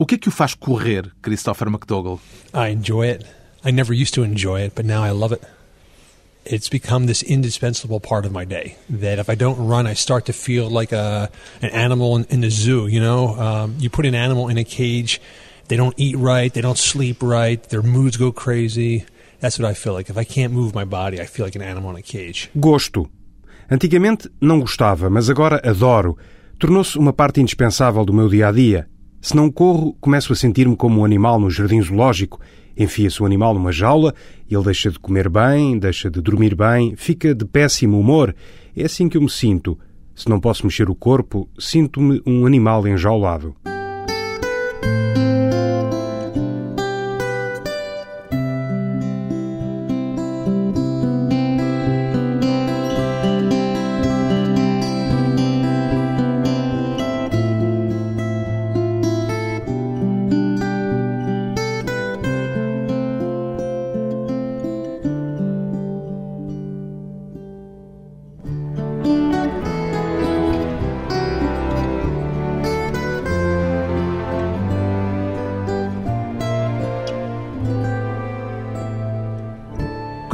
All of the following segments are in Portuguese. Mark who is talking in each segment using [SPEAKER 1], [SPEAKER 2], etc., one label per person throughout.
[SPEAKER 1] O que é que o faz correr, Christopher McDougall?
[SPEAKER 2] I enjoy it. I never used to enjoy it, but now I love it. It's become this indispensable part of my day. That if I don't run, I start to feel like a an animal in, in the zoo. You know, um, you put an animal in a cage, they don't eat right, they don't sleep right, their moods go crazy. That's what I feel like. If I can't move my body, I feel like an animal in a cage.
[SPEAKER 3] Gosto. Antigamente não gostava, mas agora adoro. Tornou-se uma parte indispensável do meu dia a dia. Se não corro, começo a sentir-me como um animal no jardim zoológico. Enfia-se o animal numa jaula, ele deixa de comer bem, deixa de dormir bem, fica de péssimo humor. É assim que eu me sinto. Se não posso mexer o corpo, sinto-me um animal enjaulado.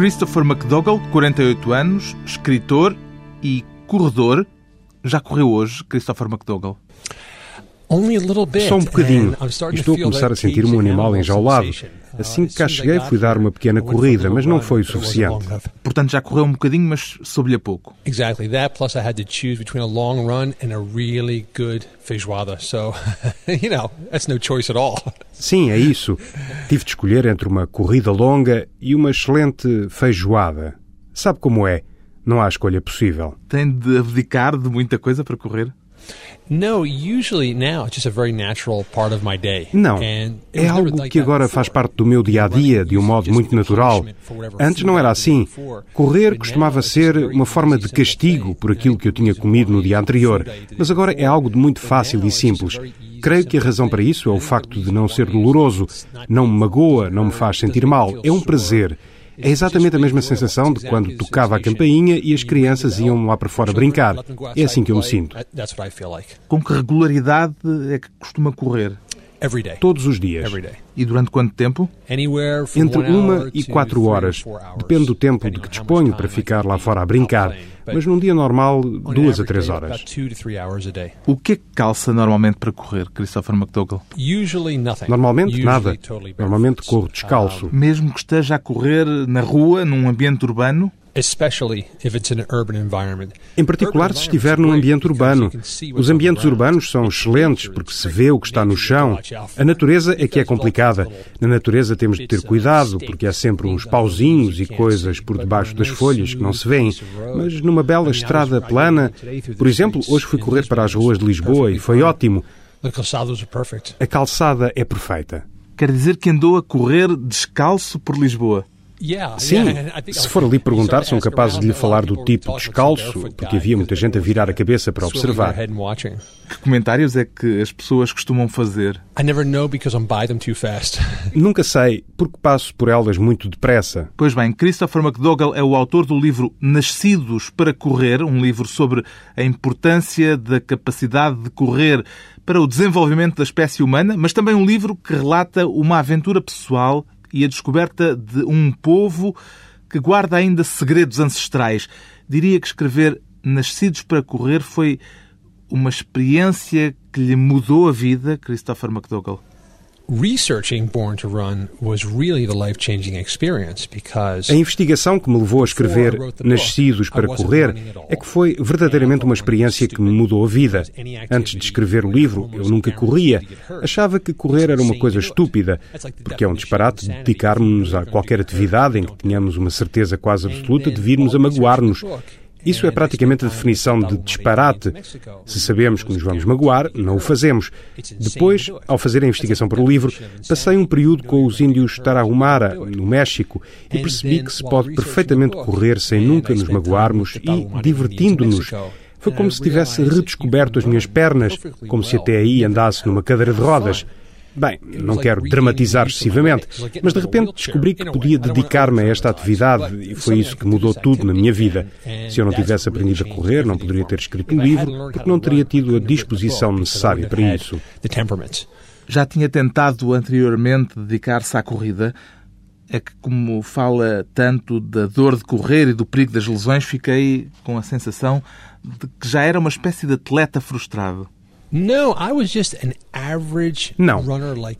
[SPEAKER 1] Christopher McDougall, 48 anos, escritor e corredor. Já correu hoje, Christopher McDougall?
[SPEAKER 3] Só um bocadinho. Estou a começar a sentir-me um animal enjaulado. Assim que cá cheguei, fui dar uma pequena corrida, mas não foi o suficiente.
[SPEAKER 1] Portanto, já correu um bocadinho, mas soube-lhe a pouco.
[SPEAKER 2] Exactly that. Plus, I had to choose between a long run and a really good feijoada. So, you know, that's no choice at all.
[SPEAKER 3] Sim, é isso. Tive de escolher entre uma corrida longa e uma excelente feijoada. Sabe como é? Não há escolha possível.
[SPEAKER 1] Tem de abdicar de muita coisa para correr?
[SPEAKER 3] Não, é algo que agora faz parte do meu dia a dia de um modo muito natural. Antes não era assim. Correr costumava ser uma forma de castigo por aquilo que eu tinha comido no dia anterior, mas agora é algo de muito fácil e simples. Creio que a razão para isso é o facto de não ser doloroso. Não me magoa, não me faz sentir mal. É um prazer. É exatamente a mesma sensação de quando tocava a campainha e as crianças iam lá para fora brincar. É assim que eu me sinto.
[SPEAKER 1] Com que regularidade é que costuma correr?
[SPEAKER 3] Todos os dias.
[SPEAKER 1] E durante quanto tempo?
[SPEAKER 3] Entre uma e quatro horas. Depende do tempo de que disponho para ficar lá fora a brincar. Mas num dia normal, duas a três horas.
[SPEAKER 1] O que é que calça normalmente para correr, Christopher McDougall?
[SPEAKER 3] Normalmente nada. Normalmente corro descalço.
[SPEAKER 1] Mesmo que esteja a correr na rua, num ambiente urbano?
[SPEAKER 3] Em particular se estiver num ambiente urbano. Os ambientes urbanos são excelentes porque se vê o que está no chão. A natureza é que é complicada. Na natureza temos de ter cuidado porque há sempre uns pauzinhos e coisas por debaixo das folhas que não se veem. Mas numa bela estrada plana, por exemplo, hoje fui correr para as ruas de Lisboa e foi ótimo. A calçada é perfeita.
[SPEAKER 1] Quer dizer que andou a correr descalço por Lisboa?
[SPEAKER 3] Sim, se for ali perguntar, são capazes de lhe falar do tipo descalço, porque havia muita gente a virar a cabeça para observar.
[SPEAKER 1] Que comentários é que as pessoas costumam fazer?
[SPEAKER 3] Nunca sei, porque passo por elas muito depressa.
[SPEAKER 1] Pois bem, Christopher McDougall é o autor do livro Nascidos para Correr, um livro sobre a importância da capacidade de correr para o desenvolvimento da espécie humana, mas também um livro que relata uma aventura pessoal e a descoberta de um povo que guarda ainda segredos ancestrais. Diria que escrever Nascidos para Correr foi uma experiência que lhe mudou a vida, Christopher McDougall
[SPEAKER 2] researching Born to Run was really the life-changing experience because
[SPEAKER 3] A investigação que me levou a escrever Nascidos para Correr é que foi verdadeiramente uma experiência que me mudou a vida. Antes de escrever o livro, eu nunca corria. Achava que correr era uma coisa estúpida, porque é um disparate dedicarmos a qualquer atividade em que tenhamos uma certeza quase absoluta de virmos a magoar-nos. Isso é praticamente a definição de disparate. Se sabemos que nos vamos magoar, não o fazemos. Depois, ao fazer a investigação para o livro, passei um período com os índios Tarahumara, no México, e percebi que se pode perfeitamente correr sem nunca nos magoarmos e divertindo-nos. Foi como se tivesse redescoberto as minhas pernas, como se até aí andasse numa cadeira de rodas. Bem, não quero dramatizar excessivamente, mas de repente descobri que podia dedicar-me a esta atividade e foi isso que mudou tudo na minha vida. Se eu não tivesse aprendido a correr, não poderia ter escrito um livro, porque não teria tido a disposição necessária para isso.
[SPEAKER 1] Já tinha tentado anteriormente dedicar-se à corrida. É que, como fala tanto da dor de correr e do perigo das lesões, fiquei com a sensação de que já era uma espécie de atleta frustrado.
[SPEAKER 3] Não,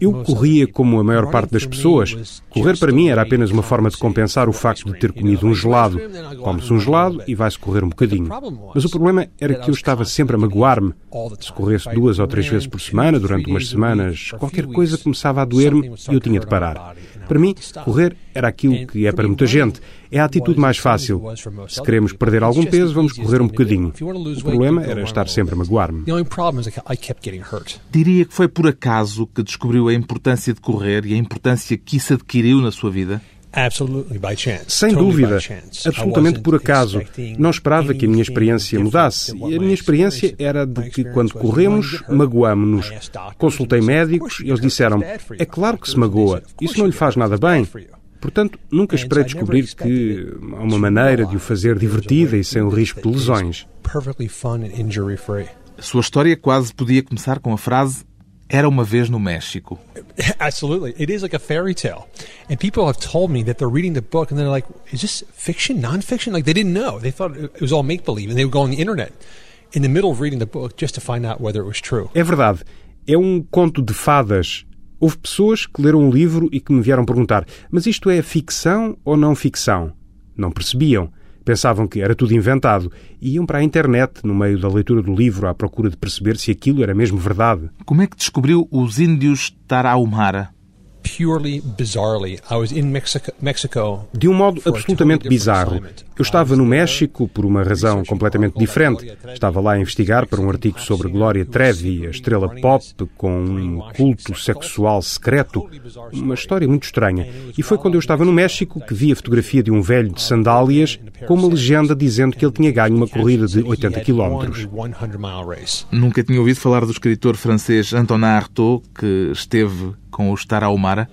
[SPEAKER 3] eu corria como a maior parte das pessoas. Correr para mim era apenas uma forma de compensar o facto de ter comido um gelado. Come-se um gelado e vai-se correr um bocadinho. Mas o problema era que eu estava sempre a magoar-me. Se corresse duas ou três vezes por semana, durante umas semanas, qualquer coisa começava a doer-me e eu tinha de parar. Para mim, correr era aquilo que é para muita gente. É a atitude mais fácil. Se queremos perder algum peso, vamos correr um bocadinho. O problema era estar sempre a magoar-me.
[SPEAKER 1] Diria que foi por acaso que descobriu a importância de correr e a importância que isso adquiriu na sua vida?
[SPEAKER 3] Sem dúvida, absolutamente por acaso. Não esperava que a minha experiência mudasse. E a minha experiência era de que, quando corremos, magoamos-nos. Consultei médicos e eles disseram: é claro que se magoa, isso não lhe faz nada bem. Portanto, nunca esperei descobrir que há uma maneira de o fazer divertida e sem o risco de lesões.
[SPEAKER 1] A sua história quase podia começar com a frase era uma vez no México.
[SPEAKER 2] Absolutely. It is like a fairy tale. And people have told me that they're reading the book and they're like, is this fiction, non-fiction? Like they didn't know. They thought it was all make-believe and they would go on the internet in the middle of reading the book just to find out whether it was true.
[SPEAKER 3] É verdade. É um conto de fadas. Houve pessoas que leram um livro e que me vieram perguntar: "Mas isto é ficção ou não ficção?" Não percebiam. Pensavam que era tudo inventado e iam para a internet, no meio da leitura do livro, à procura de perceber se aquilo era mesmo verdade.
[SPEAKER 1] Como é que descobriu os índios Tarahumara?
[SPEAKER 3] De um modo absolutamente bizarro. Eu estava no México por uma razão completamente diferente. Estava lá a investigar para um artigo sobre Gloria Trevi, a estrela pop com um culto sexual secreto. Uma história muito estranha. E foi quando eu estava no México que vi a fotografia de um velho de sandálias com uma legenda dizendo que ele tinha ganho uma corrida de 80 quilómetros.
[SPEAKER 1] Nunca tinha ouvido falar do escritor francês Antonin Artaud, que esteve com os Tarahumara?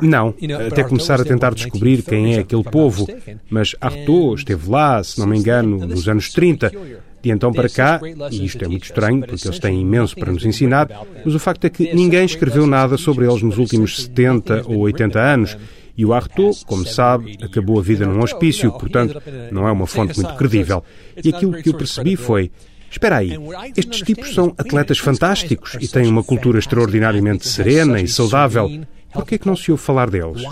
[SPEAKER 3] Não, até começar a tentar descobrir quem é aquele povo. Mas Artaud esteve lá, se não me engano, nos anos 30. De então para cá, e isto é muito estranho, porque eles têm imenso para nos ensinar, mas o facto é que ninguém escreveu nada sobre eles nos últimos 70 ou 80 anos. E o Artaud, como sabe, acabou a vida num hospício, portanto, não é uma fonte muito credível. E aquilo que eu percebi foi Espera aí, estes tipos são atletas fantásticos e têm uma cultura extraordinariamente serena e saudável. Por que é que não se ouve falar deles?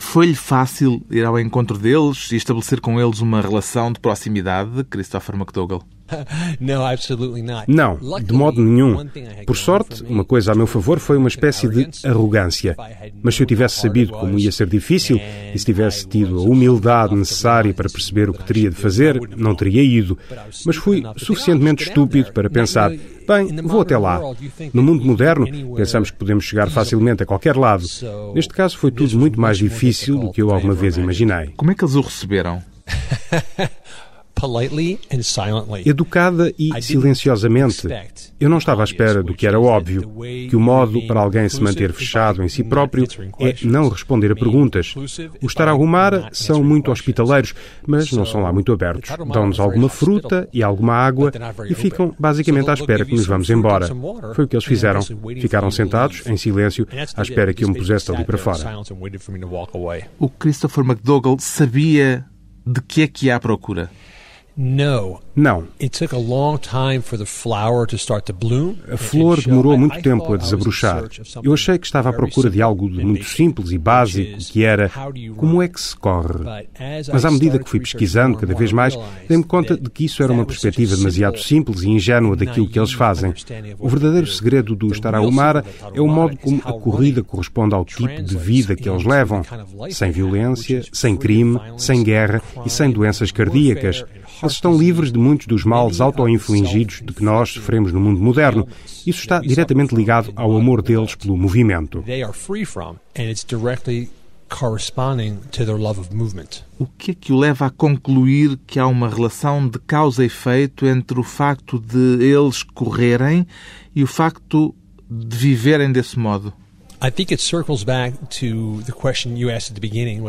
[SPEAKER 1] Foi-lhe fácil ir ao encontro deles e estabelecer com eles uma relação de proximidade, Christopher McDougall?
[SPEAKER 3] Não, de modo nenhum. Por sorte, uma coisa a meu favor foi uma espécie de arrogância. Mas se eu tivesse sabido como ia ser difícil e se tivesse tido a humildade necessária para perceber o que teria de fazer, não teria ido. Mas fui suficientemente estúpido para pensar: bem, vou até lá. No mundo moderno, pensamos que podemos chegar facilmente a qualquer lado. Neste caso, foi tudo muito mais difícil do que eu alguma vez imaginei.
[SPEAKER 1] Como é que eles o receberam?
[SPEAKER 3] Educada e silenciosamente. Eu não estava à espera do que era óbvio, que o modo para alguém se manter fechado em si próprio é não responder a perguntas. Os Tarahumara são muito hospitaleiros, mas não são lá muito abertos. Dão-nos alguma fruta e alguma água e ficam basicamente à espera que nos vamos embora. Foi o que eles fizeram. Ficaram sentados, em silêncio, à espera que eu me pusesse ali para fora.
[SPEAKER 1] O Christopher McDougall sabia de que é que há à procura?
[SPEAKER 3] Não. A flor demorou muito tempo a desabrochar. Eu achei que estava à procura de algo de muito simples e básico, que era como é que se corre. Mas à medida que fui pesquisando cada vez mais, dei-me conta de que isso era uma perspectiva demasiado simples e ingênua daquilo que eles fazem. O verdadeiro segredo do estar a Umara é o modo como a corrida corresponde ao tipo de vida que eles levam. Sem violência, sem crime, sem guerra e sem doenças cardíacas. Eles estão livres de muitos dos males auto-infligidos de que nós sofremos no mundo moderno. Isso está diretamente ligado ao amor deles pelo movimento.
[SPEAKER 1] O que é que o leva a concluir que há uma relação de causa e efeito entre o facto de eles correrem e o facto de viverem desse modo?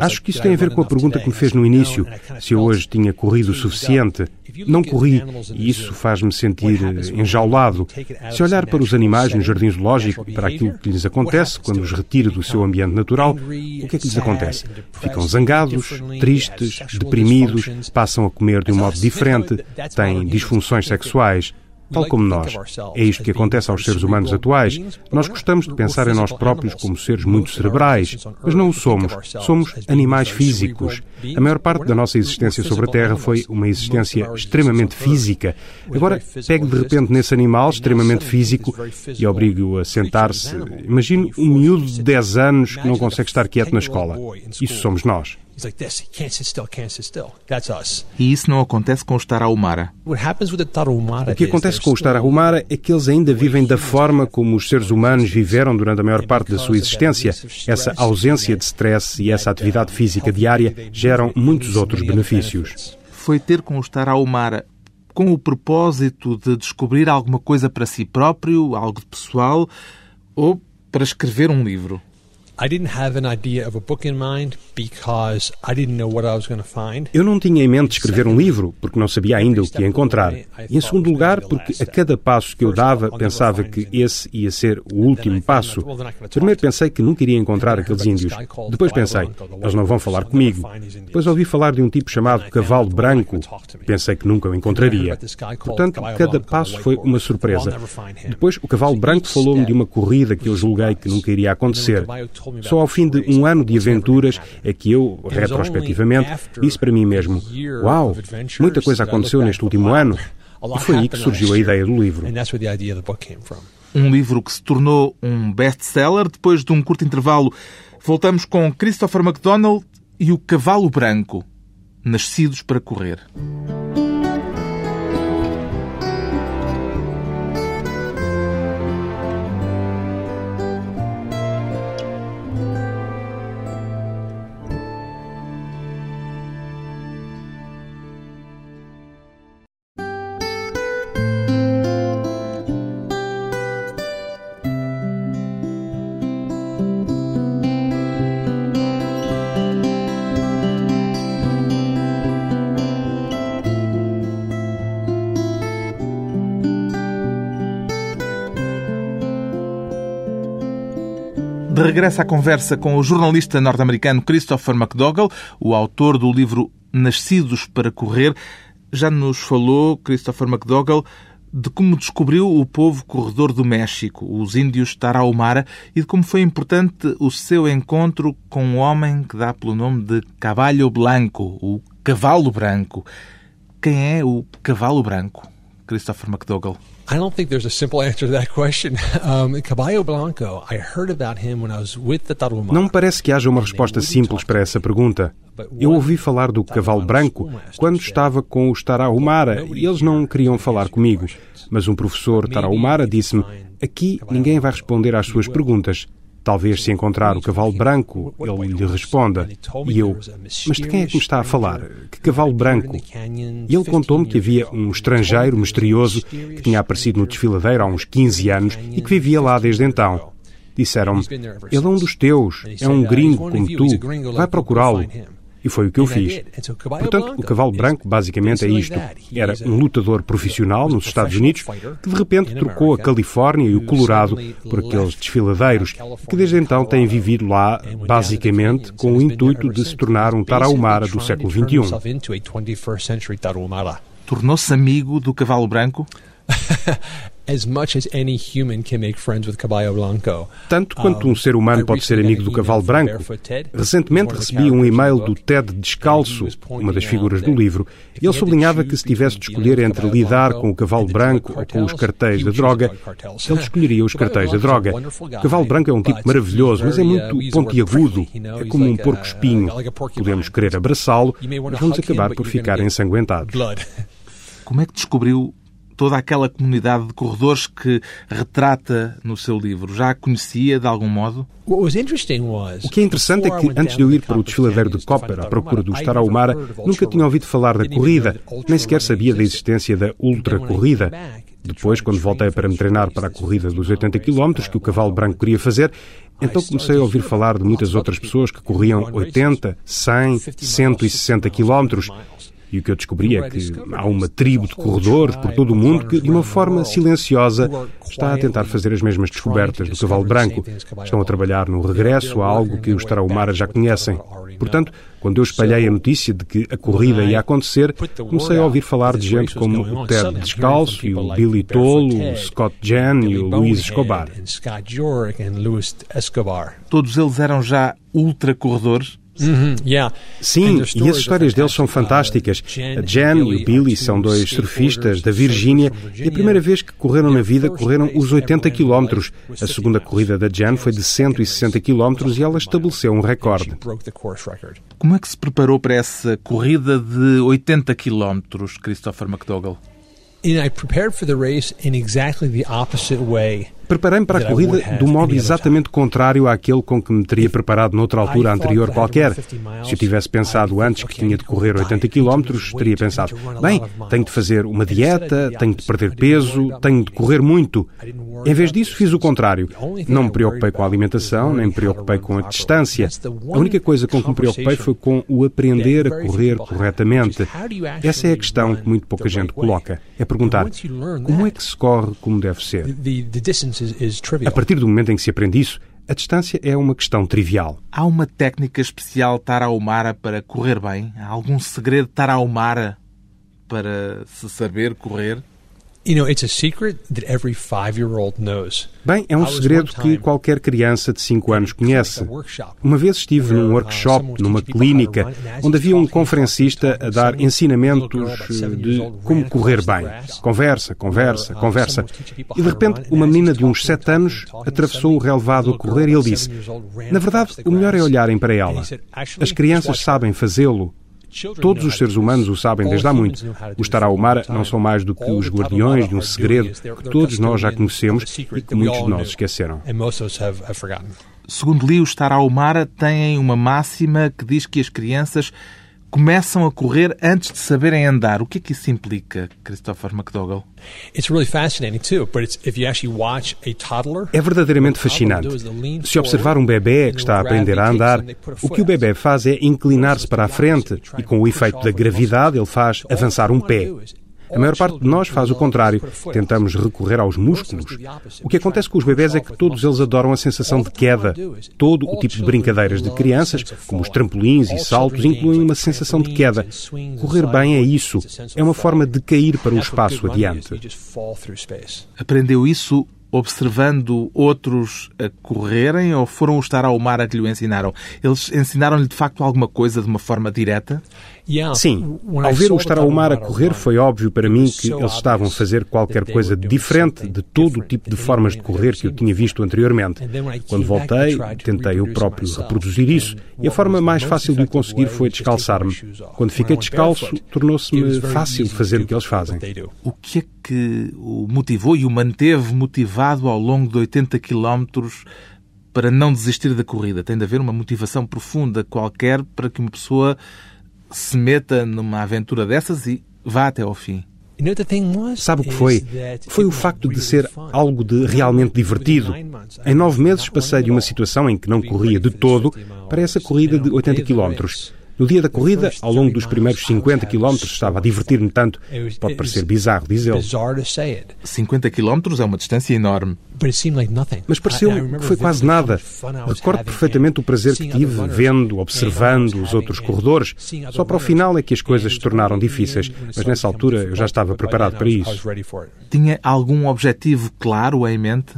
[SPEAKER 3] Acho que isso tem a ver com a pergunta que me fez no início, se eu hoje tinha corrido o suficiente. Não corri e isso faz-me sentir enjaulado. Se olhar para os animais no jardim zoológico, para aquilo que lhes acontece quando os retira do seu ambiente natural, o que é que lhes acontece? Ficam zangados, tristes, deprimidos, passam a comer de um modo diferente, têm disfunções sexuais tal como nós. É isto que acontece aos seres humanos atuais. Nós gostamos de pensar em nós próprios como seres muito cerebrais, mas não o somos. Somos animais físicos. A maior parte da nossa existência sobre a Terra foi uma existência extremamente física. Agora, pegue de repente nesse animal extremamente físico e obrigue-o a sentar-se. Imagine um miúdo de 10 anos que não consegue estar quieto na escola. Isso somos nós. He's like this. He can't sit still, can't sit still. That's us.
[SPEAKER 1] E isso não acontece com os Tarahumara.
[SPEAKER 3] O que acontece com os Tarahumara é que eles ainda vivem da forma como os seres humanos viveram durante a maior parte da sua existência. Essa ausência de stress e essa atividade física diária geram muitos outros benefícios.
[SPEAKER 1] Foi ter com os Tarahumara com o propósito de descobrir alguma coisa para si próprio, algo de pessoal, ou para escrever um livro?
[SPEAKER 3] Eu não tinha em mente escrever um livro porque não sabia ainda o que ia encontrar. E em segundo lugar, porque a cada passo que eu dava pensava que esse ia ser o último passo. Primeiro pensei que nunca iria encontrar aqueles índios. Depois pensei, eles não vão falar comigo. Depois ouvi falar de um tipo chamado Cavalo Branco. Pensei que nunca o encontraria. Portanto, cada passo foi uma surpresa. Depois, o Cavalo Branco falou-me de uma corrida que eu julguei que nunca iria acontecer. Só ao fim de um ano de aventuras é que eu, retrospectivamente, disse para mim mesmo: Uau, muita coisa aconteceu neste último ano. E foi aí que surgiu a ideia do livro.
[SPEAKER 1] Um livro que se tornou um best-seller. Depois de um curto intervalo, voltamos com Christopher McDonald e o Cavalo Branco, nascidos para correr. De regresso à conversa com o jornalista norte-americano Christopher McDougall, o autor do livro Nascidos para Correr, já nos falou, Christopher McDougall, de como descobriu o povo corredor do México, os índios Tarahumara, e de como foi importante o seu encontro com um homem que dá pelo nome de Caballo Blanco, o Cavalo Branco. Quem é o Cavalo Branco, Christopher McDougall?
[SPEAKER 2] I don't think there's a simple answer to that question. Um, Caballo Blanco, I heard about him when I was with the.
[SPEAKER 3] Não parece que haja uma resposta simples para essa pergunta. Eu ouvi falar do cavalo branco quando estava com os Tarahumara e eles não queriam falar comigo. Mas um professor Tarahumara disse-me: aqui ninguém vai responder às suas perguntas. Talvez se encontrar o cavalo branco, ele lhe responda. E eu, mas de quem é que me está a falar? Que cavalo branco? E ele contou-me que havia um estrangeiro misterioso que tinha aparecido no desfiladeiro há uns 15 anos e que vivia lá desde então. Disseram-me, ele é um dos teus, é um gringo como tu, vai procurá-lo. E foi o que eu fiz. Portanto, o cavalo branco basicamente é isto. Era um lutador profissional nos Estados Unidos que de repente trocou a Califórnia e o Colorado por aqueles desfiladeiros que desde então têm vivido lá basicamente com o intuito de se tornar um tarahumara do século XXI.
[SPEAKER 1] Tornou-se amigo do cavalo branco?
[SPEAKER 3] Tanto quanto um ser humano pode ser amigo do cavalo branco. Recentemente recebi um e-mail do Ted Descalço, uma das figuras do livro, e ele sublinhava que se tivesse de escolher entre lidar com o cavalo branco ou com os cartéis da droga, ele escolheria os cartéis da droga. O cavalo branco é um tipo maravilhoso, mas é muito pontiagudo, é como um porco-espinho. Podemos querer abraçá-lo, mas vamos acabar por ficar ensanguentados.
[SPEAKER 1] Como é que descobriu toda aquela comunidade de corredores que retrata no seu livro? Já a conhecia de algum modo?
[SPEAKER 3] O que é interessante é que, antes de eu ir para o desfiladeiro de Copper à procura do Tarahumara, nunca tinha ouvido falar da corrida, nem sequer sabia da existência da ultra-corrida. Depois, quando voltei para me treinar para a corrida dos 80 km que o cavalo branco queria fazer, então comecei a ouvir falar de muitas outras pessoas que corriam 80, 100, 160 km E o que eu descobri é que há uma tribo de corredores por todo o mundo que, de uma forma silenciosa, está a tentar fazer as mesmas descobertas do cavalo branco. Estão a trabalhar no regresso a algo que os Tarahumara já conhecem. Portanto, quando eu espalhei a notícia de que a corrida ia acontecer, comecei a ouvir falar de gente como o Ted Descalço e o Billy Tolo, o Scott Jan e o Luís Escobar.
[SPEAKER 1] Todos eles eram já ultracorredores?
[SPEAKER 3] -hmm. Sim, e as histórias deles são fantásticas. A Jan e o Billy são dois surfistas da Virgínia e a primeira vez que correram na vida correram os 80 quilómetros. A segunda corrida da Jan foi de 160 quilómetros e ela estabeleceu um recorde.
[SPEAKER 1] Como é que se preparou para essa corrida de 80 quilómetros, Christopher McDougall?
[SPEAKER 2] I prepared for the race in exactly the opposite way
[SPEAKER 3] Preparei-me para a corrida do modo exatamente contrário àquele com que me teria preparado noutra altura anterior qualquer. Se eu tivesse pensado antes que tinha de correr 80 km, teria pensado: bem, tenho de fazer uma dieta, tenho de perder peso, tenho de correr muito. Em vez disso, fiz o contrário. Não me preocupei com a alimentação, nem me preocupei com a distância. A única coisa com que me preocupei foi com o aprender a correr corretamente. Essa é a questão que muito pouca gente coloca. É perguntar: como é que se corre como deve ser? A partir do momento em que se aprende isso, a distância é uma questão trivial.
[SPEAKER 1] Há uma técnica especial Tarahumara para correr bem? Há algum segredo Tarahumara para se saber correr?
[SPEAKER 3] Bem, é um segredo que qualquer criança de 5 anos conhece. Uma vez estive num uh, workshop, numa clínica, onde havia um conferencista a dar ensinamentos de como correr bem. Conversa, conversa, uh, conversa. E de repente, uma menina de uns 7 anos atravessou o relevado a correr e ele disse: Na verdade, o melhor é olharem para ela. As crianças sabem fazê-lo. Todos os seres humanos o sabem desde há muito. Os Tarahumara não são mais do que os guardiões de um segredo que todos nós já conhecemos e que muitos de nós esqueceram.
[SPEAKER 1] Segundo li, os Tarahumara têm uma máxima que diz que as crianças começam a correr antes de saberem andar. O que é que isso implica, Christopher McDougall?
[SPEAKER 3] É verdadeiramente fascinante. Se observar um bebê que está a aprender a andar, o que o bebê faz é inclinar-se para a frente e, com o efeito da gravidade, ele faz avançar um pé. A maior parte de nós faz o contrário. Tentamos recorrer aos músculos. O que acontece com os bebés é que todos eles adoram a sensação de queda. Todo o tipo de brincadeiras de crianças, como os trampolins e saltos, incluem uma sensação de queda. Correr bem é isso. É uma forma de cair para o espaço adiante.
[SPEAKER 1] Aprendeu isso observando outros a correrem ou foram os Tarahumara que lhe ensinaram? Eles ensinaram-lhe de facto alguma coisa de uma forma direta?
[SPEAKER 3] Sim. Ao ver o Tarahumara correr, foi óbvio para mim que eles estavam a fazer qualquer coisa diferente de todo o tipo de formas de correr que eu tinha visto anteriormente. Quando voltei, tentei eu próprio reproduzir isso e a forma mais fácil de o conseguir foi descalçar-me. Quando fiquei descalço, tornou-se-me fácil fazer o que eles fazem.
[SPEAKER 1] O que é que o motivou e o manteve motivado ao longo de 80 quilómetros para não desistir da corrida? Tem de haver uma motivação profunda qualquer para que uma pessoa se meta numa aventura dessas e vá até ao fim.
[SPEAKER 3] Sabe o que foi? Foi o facto de ser algo de realmente divertido. Em nove meses passei de uma situação em que não corria de todo para essa corrida de 80 quilómetros. No dia da corrida, ao longo dos primeiros 50 quilómetros, estava a divertir-me tanto. Pode parecer bizarro, diz ele.
[SPEAKER 1] 50 quilómetros é uma distância enorme.
[SPEAKER 3] Mas pareceu-me que foi quase nada. Recordo perfeitamente o prazer que tive vendo, observando os outros corredores. Só para o final é que as coisas se tornaram difíceis, mas nessa altura eu já estava preparado para isso.
[SPEAKER 1] Tinha algum objetivo claro em mente?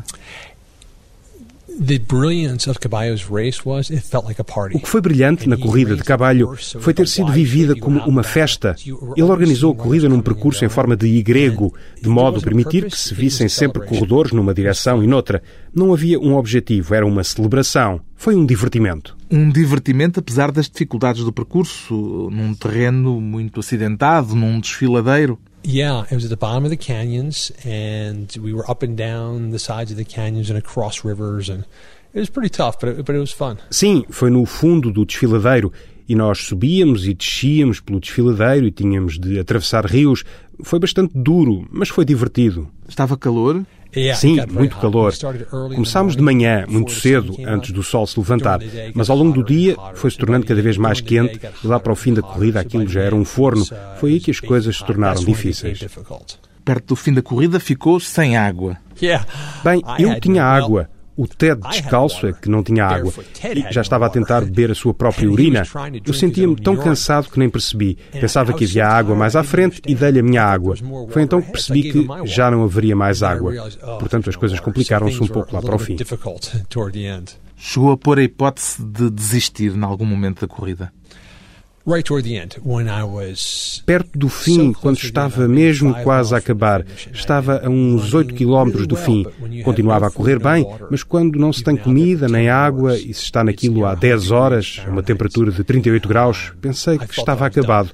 [SPEAKER 3] O que foi brilhante na corrida de Caballo foi ter sido vivida como uma festa. Ele organizou a corrida num percurso em forma de Y, de modo a permitir que se vissem sempre corredores numa direção e noutra. Não havia um objetivo, era uma celebração. Foi um divertimento.
[SPEAKER 1] Um divertimento apesar das dificuldades do percurso, num terreno muito acidentado, num desfiladeiro.
[SPEAKER 2] Yeah, it was at the bottom of the canyons, and we were up and down the sides of the canyons and across rivers, and it was pretty tough, but it, but it was fun.
[SPEAKER 3] Sim, foi no fundo do desfiladeiro e nós subíamos e descíamos pelo desfiladeiro e tínhamos de atravessar rios. Foi bastante duro, mas foi divertido.
[SPEAKER 1] Estava calor?
[SPEAKER 3] Sim, muito calor. Começámos de manhã, muito cedo, antes do sol se levantar, mas ao longo do dia foi se tornando cada vez mais quente e lá para o fim da corrida aquilo já era um forno. Foi aí que as coisas se tornaram difíceis.
[SPEAKER 1] Perto do fim da corrida ficou sem água.
[SPEAKER 3] Bem, eu tinha água. O Ted descalço é que não tinha água e já estava a tentar beber a sua própria urina. Eu sentia-me tão cansado que nem percebi. Pensava que havia água mais à frente e dei-lhe a minha água. Foi então que percebi que já não haveria mais água. Portanto, as coisas complicaram-se um pouco lá para o fim.
[SPEAKER 1] Chegou a pôr a hipótese de desistir em algum momento da corrida.
[SPEAKER 3] Perto do fim, quando estava mesmo quase a acabar, estava a uns 8 quilómetros do fim. Continuava a correr bem, mas quando não se tem comida nem água e se está naquilo há 10 horas, a uma temperatura de 38 graus, pensei que estava acabado.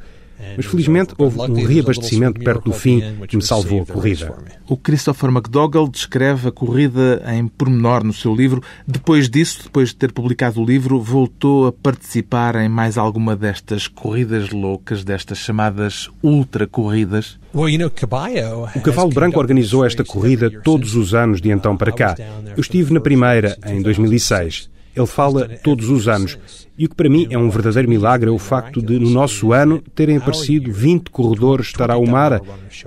[SPEAKER 3] Mas felizmente houve um reabastecimento perto do fim que me salvou a corrida.
[SPEAKER 1] O Christopher McDougall descreve a corrida em pormenor no seu livro. Depois disso, depois de ter publicado o livro, voltou a participar em mais alguma destas corridas loucas, destas chamadas ultra-corridas?
[SPEAKER 3] O Cavalo Branco organizou esta corrida todos os anos de então para cá. Eu estive na primeira, em 2006. Ele fala todos os anos. E o que para mim é um verdadeiro milagre é o facto de, no nosso ano, terem aparecido 20 corredores Tarahumara.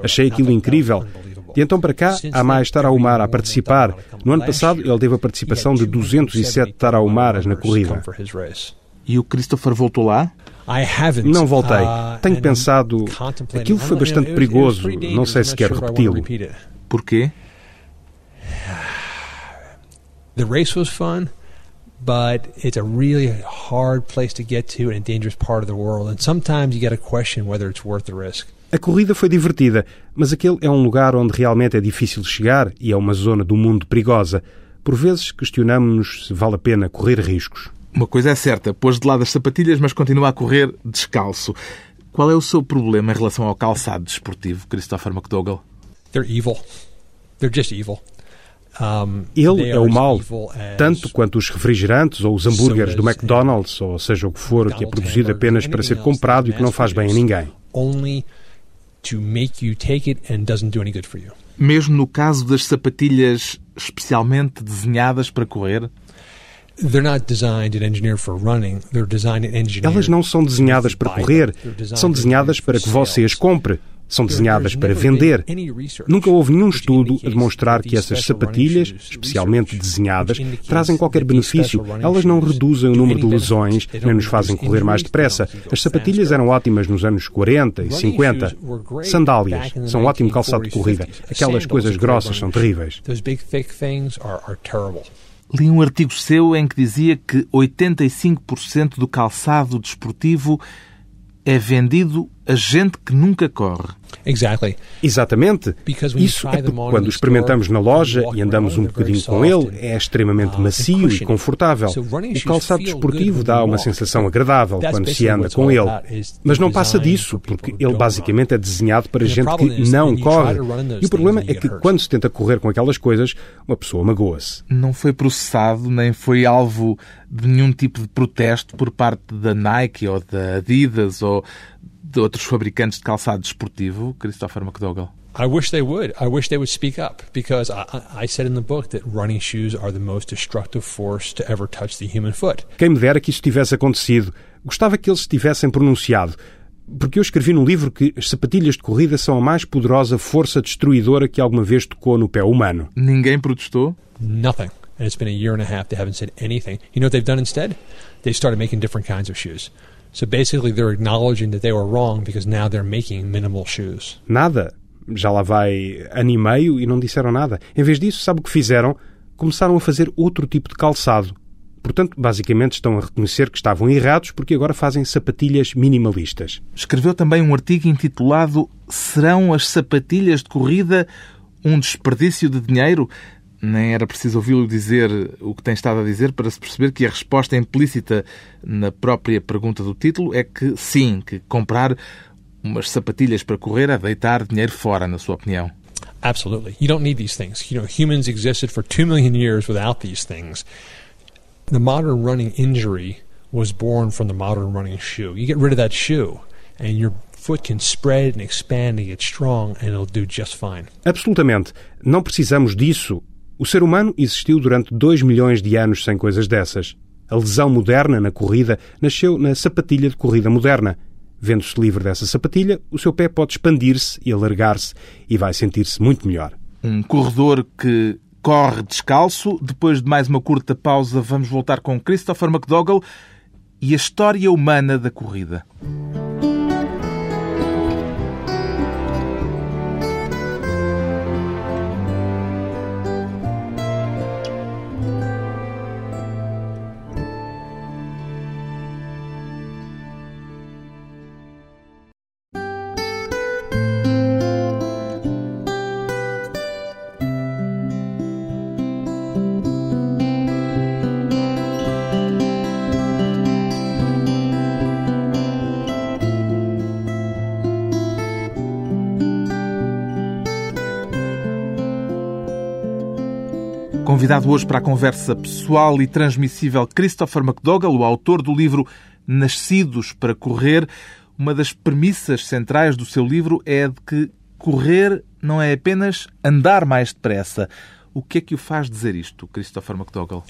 [SPEAKER 3] Achei aquilo incrível. De então para cá, há mais Tarahumara a participar. No ano passado, ele teve a participação de 207 Tarahumaras na corrida.
[SPEAKER 1] E o Christopher voltou lá?
[SPEAKER 3] Não voltei. Tenho pensado. Aquilo foi bastante perigoso. Não sei se quero repeti-lo.
[SPEAKER 1] Porquê?
[SPEAKER 2] The race was fun but it's a really hard place to get to in a dangerous part of the world. And sometimes you get a question whether it's worth the risk.
[SPEAKER 3] A corrida foi divertida, mas aquele é um lugar onde realmente é difícil chegar e é uma zona do mundo perigosa. Por vezes questionamos-nos se vale a pena correr riscos.
[SPEAKER 1] Uma coisa é certa, pôs de lado as sapatilhas, mas continua a correr descalço. Qual é o seu problema em relação ao calçado desportivo, Christopher McDougall?
[SPEAKER 2] They're evil. They're just evil.
[SPEAKER 3] Ele é o mal, tanto quanto os refrigerantes ou os hambúrgueres do McDonald's, ou seja o que for, que é produzido apenas para ser comprado e que não faz bem a ninguém.
[SPEAKER 1] Mesmo no caso das sapatilhas especialmente desenhadas para correr?
[SPEAKER 3] Elas não são desenhadas para correr, são desenhadas para que você as compre. São desenhadas para vender. Nunca houve nenhum estudo a demonstrar que essas sapatilhas, especialmente desenhadas, trazem qualquer benefício. Elas não reduzem o número de lesões, nem nos fazem correr mais depressa. As sapatilhas eram ótimas nos anos 40 e 50. Sandálias são ótimo calçado de corrida. Aquelas coisas grossas são terríveis.
[SPEAKER 1] Li um artigo seu em que dizia que 85% do calçado desportivo é vendido a gente que nunca corre.
[SPEAKER 3] Exactly. Exatamente. Isso é porque quando o experimentamos na loja e andamos um bocadinho com ele, é extremamente uh, macio e confortável. O calçado desportivo dá uma sensação agradável quando se anda com ele. Mas não passa disso, porque ele basicamente é desenhado para gente que não corre. E o problema é que quando se tenta correr com aquelas coisas, uma pessoa magoa-se.
[SPEAKER 1] Não foi processado, nem foi alvo de nenhum tipo de protesto por parte da Nike ou da Adidas ou de outros fabricantes de calçado desportivo, Christopher McDougall?
[SPEAKER 2] I wish they would. I wish they would speak up because I, I said in the book that running shoes are the most destructive force to ever touch the human foot.
[SPEAKER 3] Quem me dera que isso tivesse acontecido. Gostava que eles tivessem pronunciado. Porque eu escrevi no livro que as sapatilhas de corrida são a mais poderosa força destruidora que alguma vez tocou no pé humano.
[SPEAKER 1] Ninguém protestou?
[SPEAKER 2] Nothing. And it's been a year and a half they haven't said anything. You know what they've done instead? They've started making different kinds of shoes. So basically they're acknowledging that they were wrong because now they're making minimal shoes.
[SPEAKER 3] Nada. Já lá vai ano e meio e não disseram nada. Em vez disso, sabe o que fizeram? Começaram a fazer outro tipo de calçado. Portanto, basicamente estão a reconhecer que estavam errados porque agora fazem sapatilhas minimalistas.
[SPEAKER 1] Escreveu também um artigo intitulado Serão as sapatilhas de corrida um desperdício de dinheiro? Nem era preciso ouvi-lo dizer o que tem estado a dizer para se perceber que a resposta implícita na própria pergunta do título é que sim, que comprar umas sapatilhas para correr é deitar dinheiro fora, na sua opinião.
[SPEAKER 2] Absolutely. You don't need these things. You know, humans existed for two million years without these things. The modern running injury was born from the modern running shoe. You get rid of that shoe and you're
[SPEAKER 3] Absolutamente. Não precisamos disso. O ser humano existiu durante 2 milhões de anos sem coisas dessas. A lesão moderna na corrida nasceu na sapatilha de corrida moderna. Vendo-se livre dessa sapatilha, o seu pé pode expandir-se e alargar-se e vai sentir-se muito melhor.
[SPEAKER 1] Um corredor que corre descalço. Depois de mais uma curta pausa, vamos voltar com Christopher McDougall e a história humana da corrida. Convidado hoje para a conversa pessoal e transmissível Christopher McDougall, o autor do livro Nascidos para Correr. Uma das premissas centrais do seu livro é de que correr não é apenas andar mais depressa. O que é que o faz dizer isto, Christopher McDougall?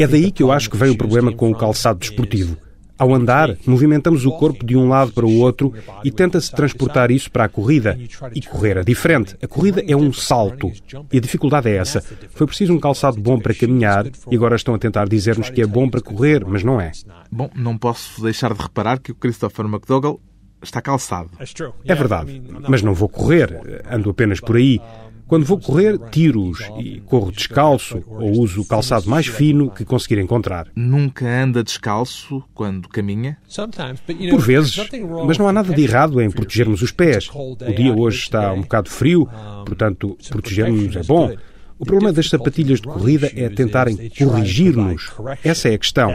[SPEAKER 3] É daí que eu acho que vem o problema com o calçado desportivo. Ao andar, movimentamos o corpo de um lado para o outro e tenta-se transportar isso para a corrida. E correr é diferente. A corrida é um salto. E a dificuldade é essa. Foi preciso um calçado bom para caminhar e agora estão a tentar dizer-nos que é bom para correr, mas não é.
[SPEAKER 1] Bom, não posso deixar de reparar que o Christopher McDougall está calçado.
[SPEAKER 3] É verdade, mas não vou correr. Ando apenas por aí. Quando vou correr, tiro-os e corro descalço ou uso o calçado mais fino que conseguir encontrar.
[SPEAKER 1] Nunca anda descalço quando caminha?
[SPEAKER 3] Por vezes, mas não há nada de errado em protegermos os pés. O dia hoje está um bocado frio, portanto, protegermos é bom. O problema das sapatilhas de corrida é tentarem corrigir-nos. Essa é a questão.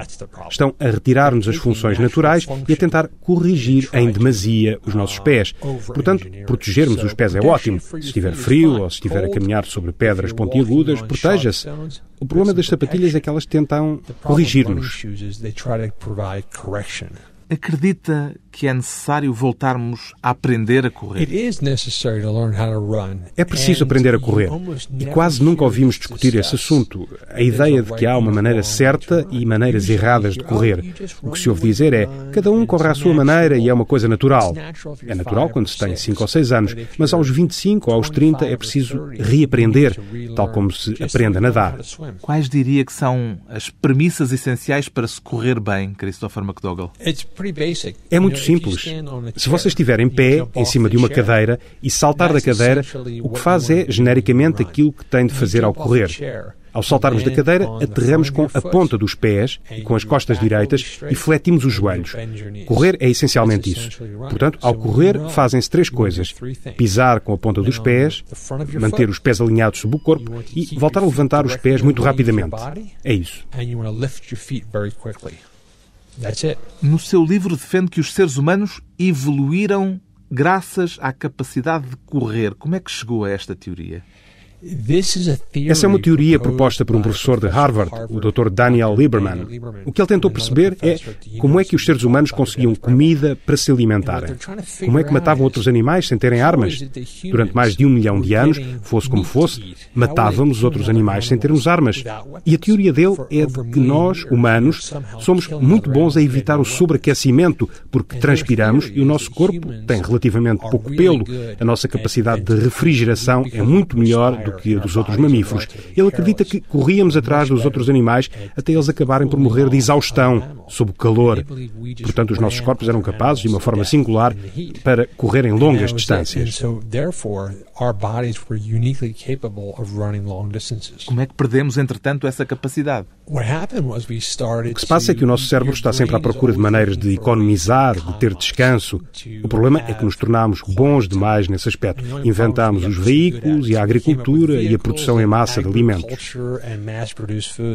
[SPEAKER 3] Estão a retirar-nos as funções naturais e a tentar corrigir em demasia os nossos pés. Portanto, protegermos os pés é ótimo. Se estiver frio ou se estiver a caminhar sobre pedras pontiagudas, proteja-se. O problema das sapatilhas é que elas tentam corrigir-nos.
[SPEAKER 1] Acredita que é necessário voltarmos a aprender a correr?
[SPEAKER 3] É preciso aprender a correr. E quase nunca ouvimos discutir esse assunto. A ideia de que há uma maneira certa e maneiras erradas de correr. O que se ouve dizer é cada um corre à sua maneira e é uma coisa natural. É natural quando se tem 5 ou 6 anos, mas aos 25 ou aos 30 é preciso reaprender, tal como se aprende a nadar.
[SPEAKER 1] Quais diria que são as premissas essenciais para se correr bem, Christopher McDougall?
[SPEAKER 3] É muito simples. Se você estiver em pé, em cima de uma cadeira, e saltar da cadeira, o que faz é, genericamente, aquilo que tem de fazer ao correr. Ao saltarmos da cadeira, aterramos com a ponta dos pés e com as costas direitas e fletimos os joelhos. Correr é essencialmente isso. Portanto, ao correr, fazem-se três coisas: pisar com a ponta dos pés, manter os pés alinhados sob o corpo e voltar a levantar os pés muito rapidamente. É isso.
[SPEAKER 1] No seu livro defende que os seres humanos evoluíram graças à capacidade de correr. Como é que chegou a esta teoria?
[SPEAKER 3] Essa é uma teoria proposta por um professor de Harvard, o Dr. Daniel Lieberman. O que ele tentou perceber é como é que os seres humanos conseguiam comida para se alimentarem. Como é que matavam outros animais sem terem armas? Durante mais de um milhão de anos, fosse como fosse, matávamos outros animais sem termos armas. E a teoria dele é de que nós, humanos, somos muito bons a evitar o sobreaquecimento, porque transpiramos e o nosso corpo tem relativamente pouco pelo. A nossa capacidade de refrigeração é muito melhor do que a dos outros mamíferos. Ele acredita que corríamos atrás dos outros animais até eles acabarem por morrer de exaustão sob o calor. Portanto, os nossos corpos eram capazes, de uma forma singular, para correrem longas distâncias.
[SPEAKER 1] Como é que perdemos, entretanto, essa capacidade?
[SPEAKER 3] O que se passa é que o nosso cérebro está sempre à procura de maneiras de economizar, de ter descanso. O problema é que nos tornámos bons demais nesse aspecto. Inventámos os veículos e a agricultura e a produção em massa de alimentos.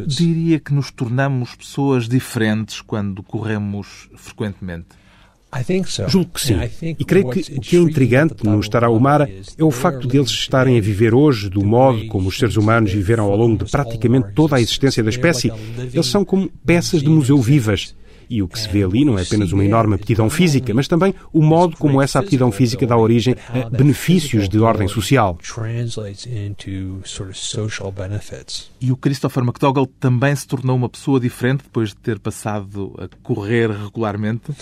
[SPEAKER 1] Diria que nos tornamos pessoas diferentes quando corremos frequentemente.
[SPEAKER 3] Julgo que sim. E creio que o que é intrigante no Tarahumara é o facto de eles estarem a viver hoje do modo como os seres humanos viveram ao longo de praticamente toda a existência da espécie. Eles são como peças de museu vivas. E o que se vê ali não é apenas uma enorme aptidão física, mas também o modo como essa aptidão física dá origem a benefícios de ordem social.
[SPEAKER 1] E o Christopher McDougall também se tornou uma pessoa diferente depois de ter passado a correr regularmente?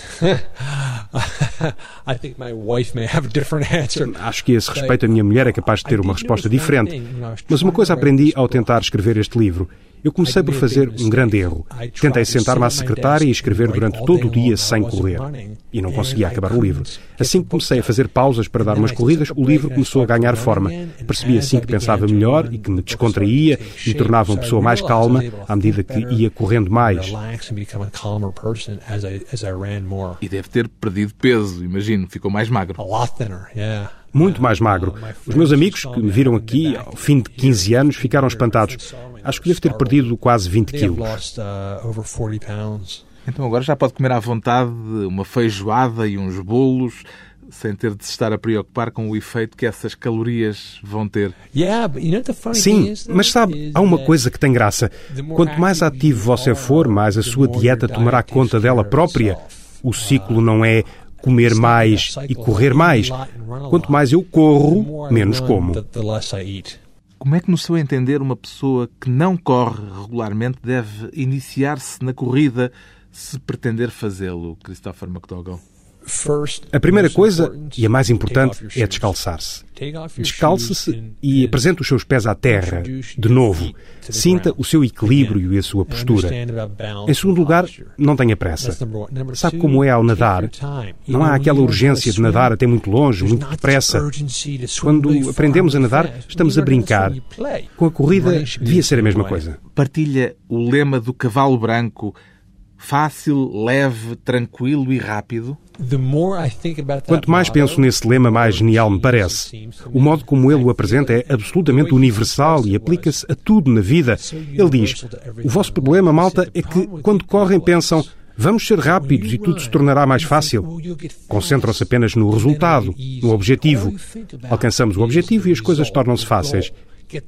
[SPEAKER 3] Acho que a esse respeito a minha mulher é capaz de ter uma resposta diferente. Mas uma coisa aprendi ao tentar escrever este livro. Eu comecei por fazer um grande erro. Tentei sentar-me à secretária e escrever durante todo o dia sem correr. E não conseguia acabar o livro. Assim que comecei a fazer pausas para dar umas corridas, o livro começou a ganhar forma. Percebi assim que pensava melhor e que me descontraía e me tornava uma pessoa mais calma à medida que ia correndo mais.
[SPEAKER 1] E deve ter perdido peso, imagino. Ficou mais magro.
[SPEAKER 3] Muito mais magro. Os meus amigos que me viram aqui ao fim de 15 anos ficaram espantados. Acho que devo ter perdido quase 20 quilos.
[SPEAKER 1] Então agora já pode comer à vontade uma feijoada e uns bolos sem ter de se estar a preocupar com o efeito que essas calorias vão ter.
[SPEAKER 3] Sim, mas sabe, há uma coisa que tem graça. Quanto mais ativo você for, mais a sua dieta tomará conta dela própria. O ciclo não é comer mais e correr mais. Quanto mais eu corro, menos como.
[SPEAKER 1] Como é que, no seu entender, uma pessoa que não corre regularmente deve iniciar-se na corrida se pretender fazê-lo, Christopher McDougall?
[SPEAKER 3] A primeira coisa, e a mais importante, é descalçar-se. Descalce-se e apresente os seus pés à terra, de novo. Sinta o seu equilíbrio e a sua postura. Em segundo lugar, não tenha pressa. Sabe como é ao nadar? Não há aquela urgência de nadar até muito longe, muito depressa. Quando aprendemos a nadar, estamos a brincar. Com a corrida, devia ser a mesma coisa.
[SPEAKER 1] Partilha o lema do cavalo branco fácil, leve, tranquilo e rápido?
[SPEAKER 3] Quanto mais penso nesse lema, mais genial me parece. O modo como ele o apresenta é absolutamente universal e aplica-se a tudo na vida. Ele diz: O vosso problema, malta, é que quando correm pensam. Vamos ser rápidos e tudo se tornará mais fácil. Concentram-se apenas no resultado, no objetivo. Alcançamos o objetivo e as coisas tornam-se fáceis.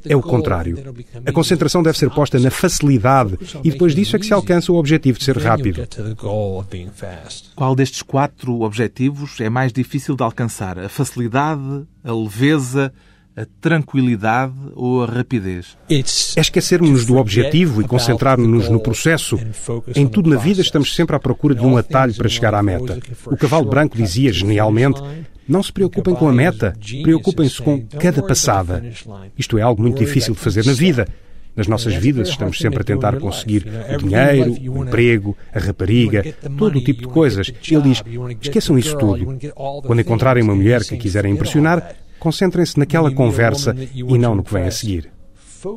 [SPEAKER 3] É o contrário. A concentração deve ser posta na facilidade e depois disso é que se alcança o objetivo de ser rápido.
[SPEAKER 1] Qual destes quatro objetivos é mais difícil de alcançar? A facilidade, a leveza, a tranquilidade ou a rapidez?
[SPEAKER 3] É esquecermos-nos do objetivo e concentrar-nos no processo. Em tudo na vida estamos sempre à procura de um atalho para chegar à meta. O cavalo branco dizia genialmente: não se preocupem com a meta, preocupem-se com cada passada. Isto é algo muito difícil de fazer na vida. Nas nossas vidas estamos sempre a tentar conseguir o dinheiro, o emprego, a rapariga, todo o tipo de coisas. Ele diz: esqueçam isso tudo. Quando encontrarem uma mulher que quiserem impressionar, concentrem-se naquela conversa e não no que vem a seguir.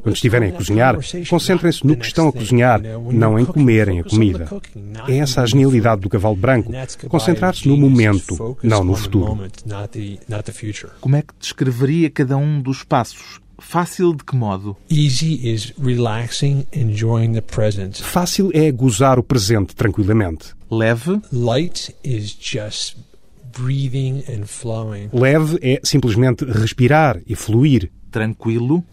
[SPEAKER 3] Quando estiverem a cozinhar, concentrem-se no que estão a cozinhar, não em comerem a comida. É essa a genialidade do cavalo branco, concentrar-se no momento, não no futuro.
[SPEAKER 1] Como é que descreveria cada um dos passos? Fácil de que modo?
[SPEAKER 3] Fácil é gozar o presente tranquilamente.
[SPEAKER 1] Leve?
[SPEAKER 3] Leve é simplesmente respirar e fluir.
[SPEAKER 1] Tranquilo?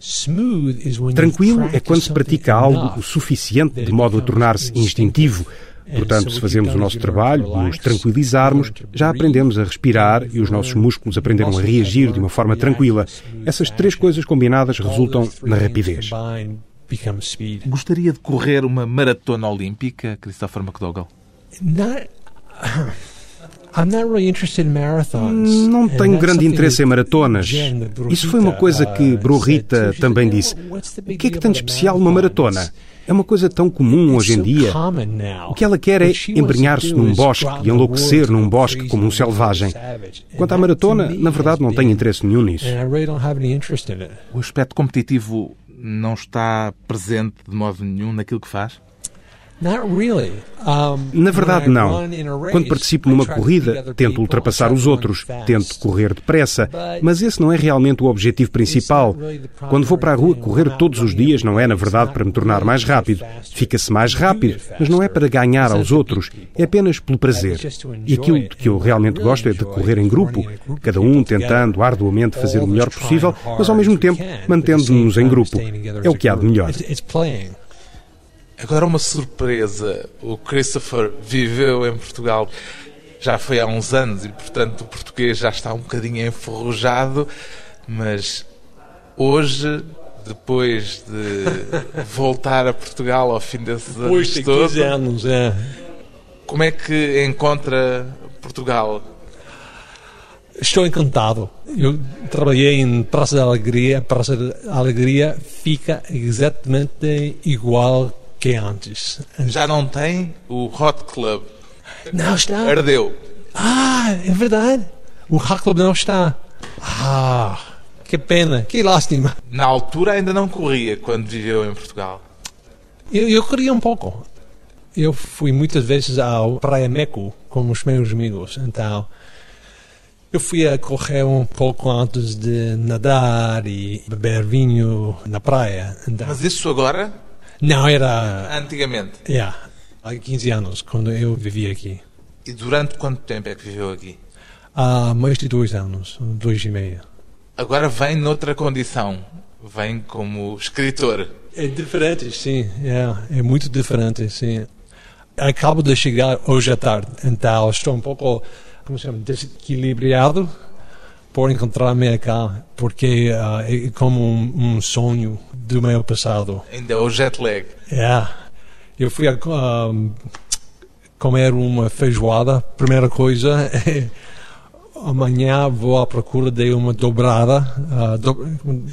[SPEAKER 3] Tranquilo é quando se pratica algo o suficiente de modo a tornar-se instintivo. Portanto, se fazemos o nosso trabalho, nos tranquilizarmos, já aprendemos a respirar e os nossos músculos aprenderam a reagir de uma forma tranquila. Essas três coisas combinadas resultam na rapidez.
[SPEAKER 1] Gostaria de correr uma maratona olímpica, Christopher McDougall?
[SPEAKER 3] Não tenho grande interesse em maratonas. Isso foi uma coisa que uh, Brurita também disse. O que é que tem de especial uma maratona? É uma coisa tão comum hoje em dia. O que ela quer é embrenhar-se num bosque e enlouquecer num bosque como um selvagem. Quanto à maratona, na verdade não tenho interesse nenhum nisso.
[SPEAKER 1] O aspecto competitivo não está presente de modo nenhum naquilo que faz?
[SPEAKER 3] Na verdade, não. Quando participo numa corrida, tento ultrapassar os outros, tento correr depressa, mas esse não é realmente o objetivo principal. Quando vou para a rua correr todos os dias, não é, na verdade, para me tornar mais rápido. Fica-se mais rápido, mas não é para ganhar aos outros, é apenas pelo prazer. E aquilo de que eu realmente gosto é de correr em grupo, cada um tentando arduamente fazer o melhor possível, mas ao mesmo tempo mantendo-nos em grupo. É o que há de melhor.
[SPEAKER 1] Agora uma surpresa. O Christopher viveu em Portugal já foi há uns anos e, portanto, o português já está um bocadinho enferrujado, mas hoje, depois de voltar a Portugal ao fim desses
[SPEAKER 2] anos de todos, anos, é.
[SPEAKER 1] como é que encontra Portugal?
[SPEAKER 2] Estou encantado. Eu trabalhei em Praça da Alegria. Praça da Alegria fica exatamente igual que antes.
[SPEAKER 1] Já não tem o Hot Club?
[SPEAKER 2] Não está.
[SPEAKER 1] Ardeu.
[SPEAKER 2] Ah, é verdade. O Hot Club não está. Ah, que pena, que lástima.
[SPEAKER 1] Na altura ainda não corria quando viveu em Portugal.
[SPEAKER 2] Eu, eu corria um pouco. Eu fui muitas vezes ao Praia Meco com os meus amigos, então eu fui a correr um pouco antes de nadar e beber vinho na praia.
[SPEAKER 1] Então. Mas isso agora?
[SPEAKER 2] Não, era.
[SPEAKER 1] Antigamente?
[SPEAKER 2] Yeah, há 15 anos, quando eu vivia aqui.
[SPEAKER 1] E durante quanto tempo é que viveu aqui?
[SPEAKER 2] Há mais de dois anos, dois e meio.
[SPEAKER 1] Agora vem noutra condição, vem como escritor.
[SPEAKER 2] É diferente, sim, é, é muito diferente, sim. Acabo de chegar hoje à tarde, então estou um pouco, como se chama, desequilibrado por encontrar-me cá, porque uh, é como um, um, sonho do meu passado.
[SPEAKER 1] Ainda é o jet lag.
[SPEAKER 2] É. Eu fui a uh, comer uma feijoada, primeira coisa é amanhã vou à procura de uma dobrada, uh, do,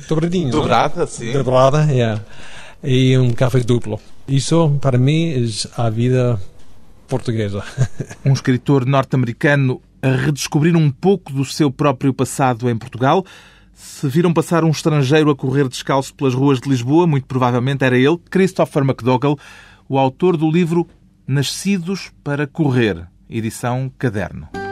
[SPEAKER 2] dobradinho.
[SPEAKER 1] Dobrada, sim.
[SPEAKER 2] Dobrada, yeah. E um café duplo. Isso, para mim, é a vida portuguesa.
[SPEAKER 1] um escritor norte-americano a redescobrir um pouco do seu próprio passado em Portugal. Se viram passar um estrangeiro a correr descalço pelas ruas de Lisboa, muito provavelmente era ele, Christopher McDougall, o autor do livro Nascidos para Correr, edição Caderno.